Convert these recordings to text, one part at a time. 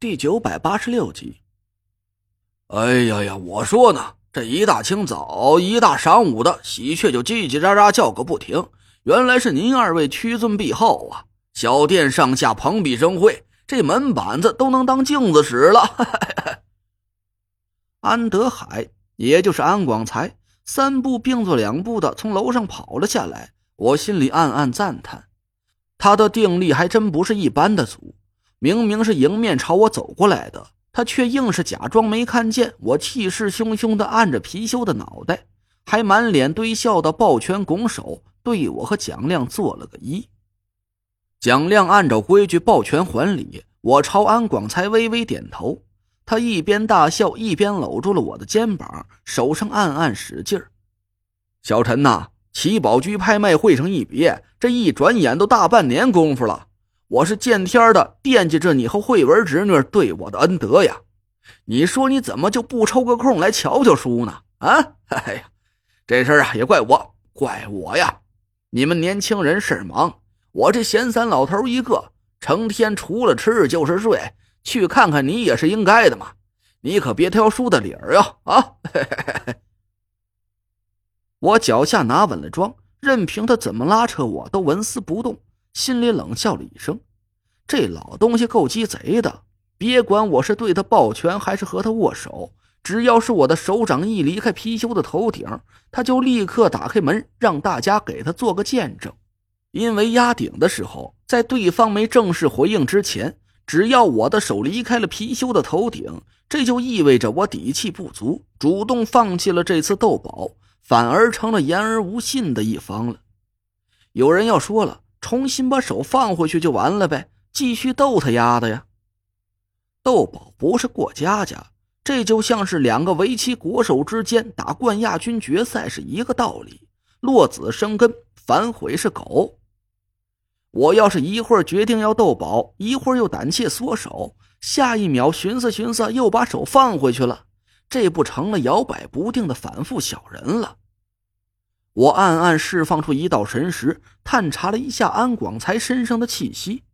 第九百八十六集。哎呀呀！我说呢，这一大清早、一大晌午的，喜鹊就叽叽喳喳叫个不停。原来是您二位屈尊敝号啊！小店上下蓬荜生辉，这门板子都能当镜子使了。安德海，也就是安广才，三步并作两步的从楼上跑了下来。我心里暗暗赞叹，他的定力还真不是一般的足。明明是迎面朝我走过来的，他却硬是假装没看见我，气势汹汹的按着貔貅的脑袋，还满脸堆笑的抱拳拱手，对我和蒋亮做了个揖。蒋亮按照规矩抱拳还礼，我朝安广才微微点头，他一边大笑一边搂住了我的肩膀，手上暗暗使劲儿。小陈呐，七宝居拍卖会上一别，这一转眼都大半年功夫了。我是见天的惦记着你和慧文侄女对我的恩德呀，你说你怎么就不抽个空来瞧瞧书呢？啊，哎呀，这事儿啊也怪我，怪我呀！你们年轻人事忙，我这闲散老头一个，成天除了吃就是睡，去看看你也是应该的嘛。你可别挑书的理儿呀！啊，我脚下拿稳了桩，任凭他怎么拉扯，我都纹丝不动。心里冷笑了一声：“这老东西够鸡贼的，别管我是对他抱拳还是和他握手，只要是我的手掌一离开貔貅的头顶，他就立刻打开门，让大家给他做个见证。因为压顶的时候，在对方没正式回应之前，只要我的手离开了貔貅的头顶，这就意味着我底气不足，主动放弃了这次斗宝，反而成了言而无信的一方了。有人要说了。”重新把手放回去就完了呗，继续逗他丫的呀！斗宝不是过家家，这就像是两个围棋国手之间打冠亚军决赛是一个道理。落子生根，反悔是狗。我要是一会儿决定要斗宝，一会儿又胆怯缩手，下一秒寻思寻思又把手放回去了，这不成了摇摆不定的反复小人了？我暗暗释放出一道神识，探查了一下安广才身上的气息。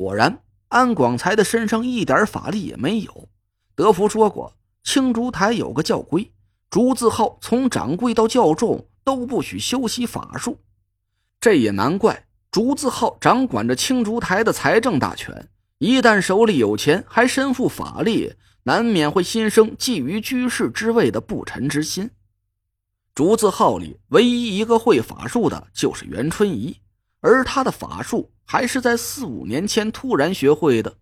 果然，安广才的身上一点法力也没有。德福说过，青竹台有个教规，竹字号从掌柜到教众都不许修习法术。这也难怪，竹字号掌管着青竹台的财政大权，一旦手里有钱，还身负法力，难免会心生觊觎居士之位的不臣之心。竹字号里唯一一个会法术的就是袁春怡，而他的法术还是在四五年前突然学会的。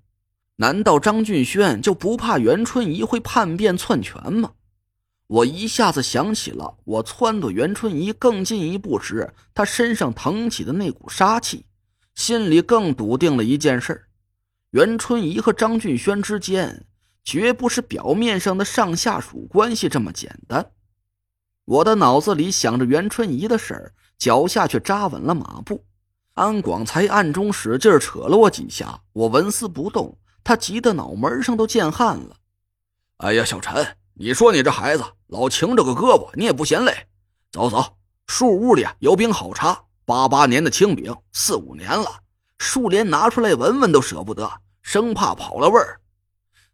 难道张俊轩就不怕袁春怡会叛变篡权吗？我一下子想起了我撺掇袁春怡更进一步时，他身上腾起的那股杀气，心里更笃定了一件事：袁春怡和张俊轩之间绝不是表面上的上下属关系这么简单。我的脑子里想着袁春怡的事儿，脚下却扎稳了马步。安广才暗中使劲扯了我几下，我纹丝不动。他急得脑门上都见汗了。哎呀，小陈，你说你这孩子老擎着个胳膊，你也不嫌累？走走，树屋里有饼好茶，八八年的青饼，四五年了，树连拿出来闻闻都舍不得，生怕跑了味儿。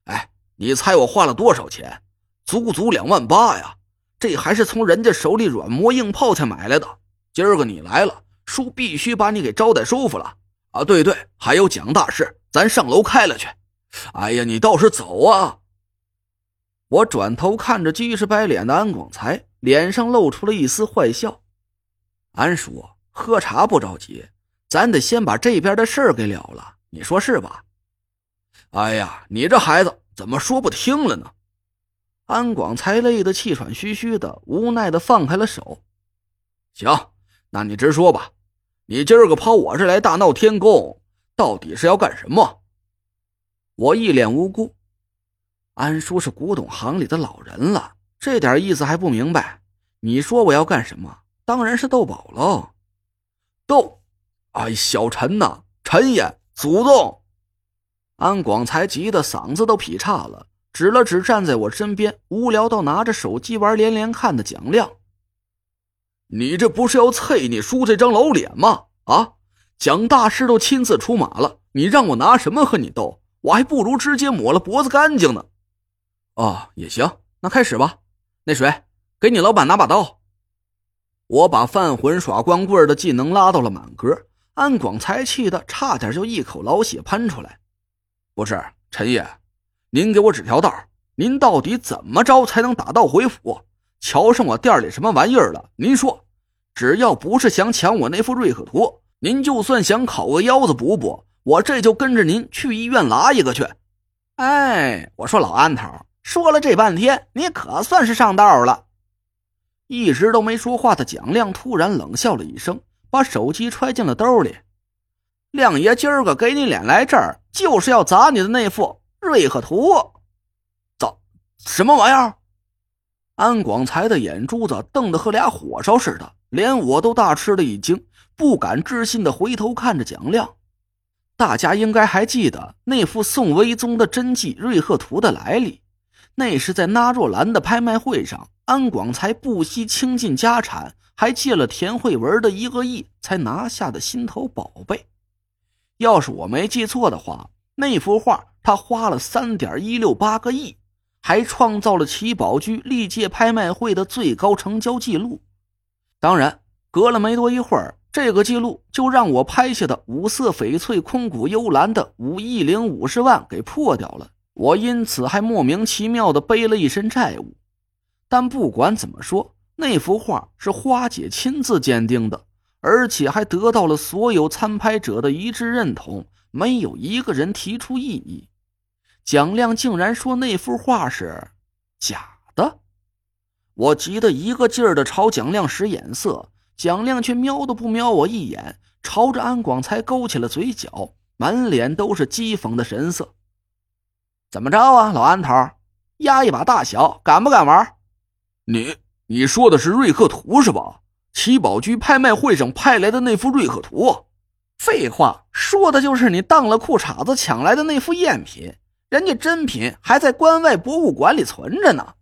哎，你猜我花了多少钱？足足两万八呀！这还是从人家手里软磨硬泡才买来的。今儿个你来了，叔必须把你给招待舒服了啊！对对，还有蒋大事，咱上楼开了去。哎呀，你倒是走啊！我转头看着鸡翅白脸的安广才，脸上露出了一丝坏笑。安叔，喝茶不着急，咱得先把这边的事儿给了了，你说是吧？哎呀，你这孩子怎么说不听了呢？安广才累得气喘吁吁的，无奈的放开了手。行，那你直说吧，你今儿个跑我这来大闹天宫，到底是要干什么？我一脸无辜。安叔是古董行里的老人了，这点意思还不明白？你说我要干什么？当然是斗宝喽。斗！哎，小陈呐，陈爷，祖宗！安广才急得嗓子都劈叉了。指了指站在我身边、无聊到拿着手机玩连连看的蒋亮，你这不是要啐你叔这张老脸吗？啊，蒋大师都亲自出马了，你让我拿什么和你斗？我还不如直接抹了脖子干净呢。哦，也行，那开始吧。那谁，给你老板拿把刀。我把犯浑耍光棍的技能拉到了满格，安广才气的差点就一口老血喷出来。不是陈爷，您给我指条道，您到底怎么着才能打道回府？瞧上我店里什么玩意儿了？您说，只要不是想抢我那副瑞克图，您就算想烤个腰子补补，我这就跟着您去医院拉一个去。哎，我说老安头，说了这半天，你可算是上道了。一直都没说话的蒋亮突然冷笑了一声，把手机揣进了兜里。亮爷今儿个给你脸来这儿，就是要砸你的那副瑞克图。砸什么玩意儿？安广才的眼珠子瞪得和俩火烧似的，连我都大吃了一惊，不敢置信的回头看着蒋亮。大家应该还记得那幅宋徽宗的真迹瑞鹤图的来历，那是在纳若兰的拍卖会上。安广才不惜倾尽家产，还借了田慧文的一个亿，才拿下的心头宝贝。要是我没记错的话，那幅画他花了三点一六八个亿，还创造了奇宝居历届拍卖会的最高成交记录。当然，隔了没多一会儿，这个记录就让我拍下的五色翡翠空谷幽兰的五亿零五十万给破掉了。我因此还莫名其妙的背了一身债务。但不管怎么说，那幅画是花姐亲自鉴定的，而且还得到了所有参拍者的一致认同，没有一个人提出异议。蒋亮竟然说那幅画是假的，我急得一个劲儿的朝蒋亮使眼色，蒋亮却瞄都不瞄我一眼，朝着安广才勾起了嘴角，满脸都是讥讽的神色。怎么着啊，老安头，压一把大小，敢不敢玩？你你说的是瑞克图是吧？七宝居拍卖会上派来的那幅瑞克图？废话，说的就是你当了裤衩子抢来的那幅赝品，人家真品还在关外博物馆里存着呢。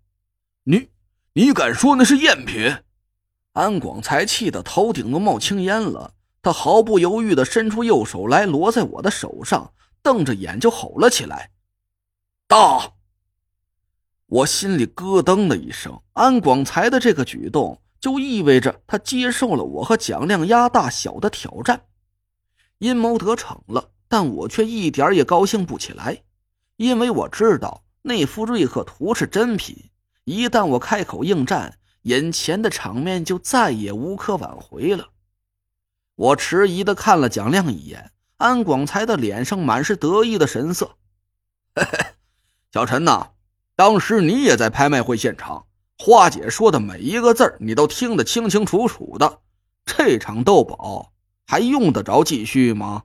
你你敢说那是赝品？安广才气得头顶都冒青烟了，他毫不犹豫地伸出右手来，落在我的手上，瞪着眼就吼了起来：“大！”我心里咯噔的一声，安广才的这个举动就意味着他接受了我和蒋亮压大小的挑战，阴谋得逞了，但我却一点也高兴不起来，因为我知道那幅瑞克图是真品，一旦我开口应战，眼前的场面就再也无可挽回了。我迟疑的看了蒋亮一眼，安广才的脸上满是得意的神色，嘿嘿，小陈呐。当时你也在拍卖会现场，花姐说的每一个字你都听得清清楚楚的。这场斗宝还用得着继续吗？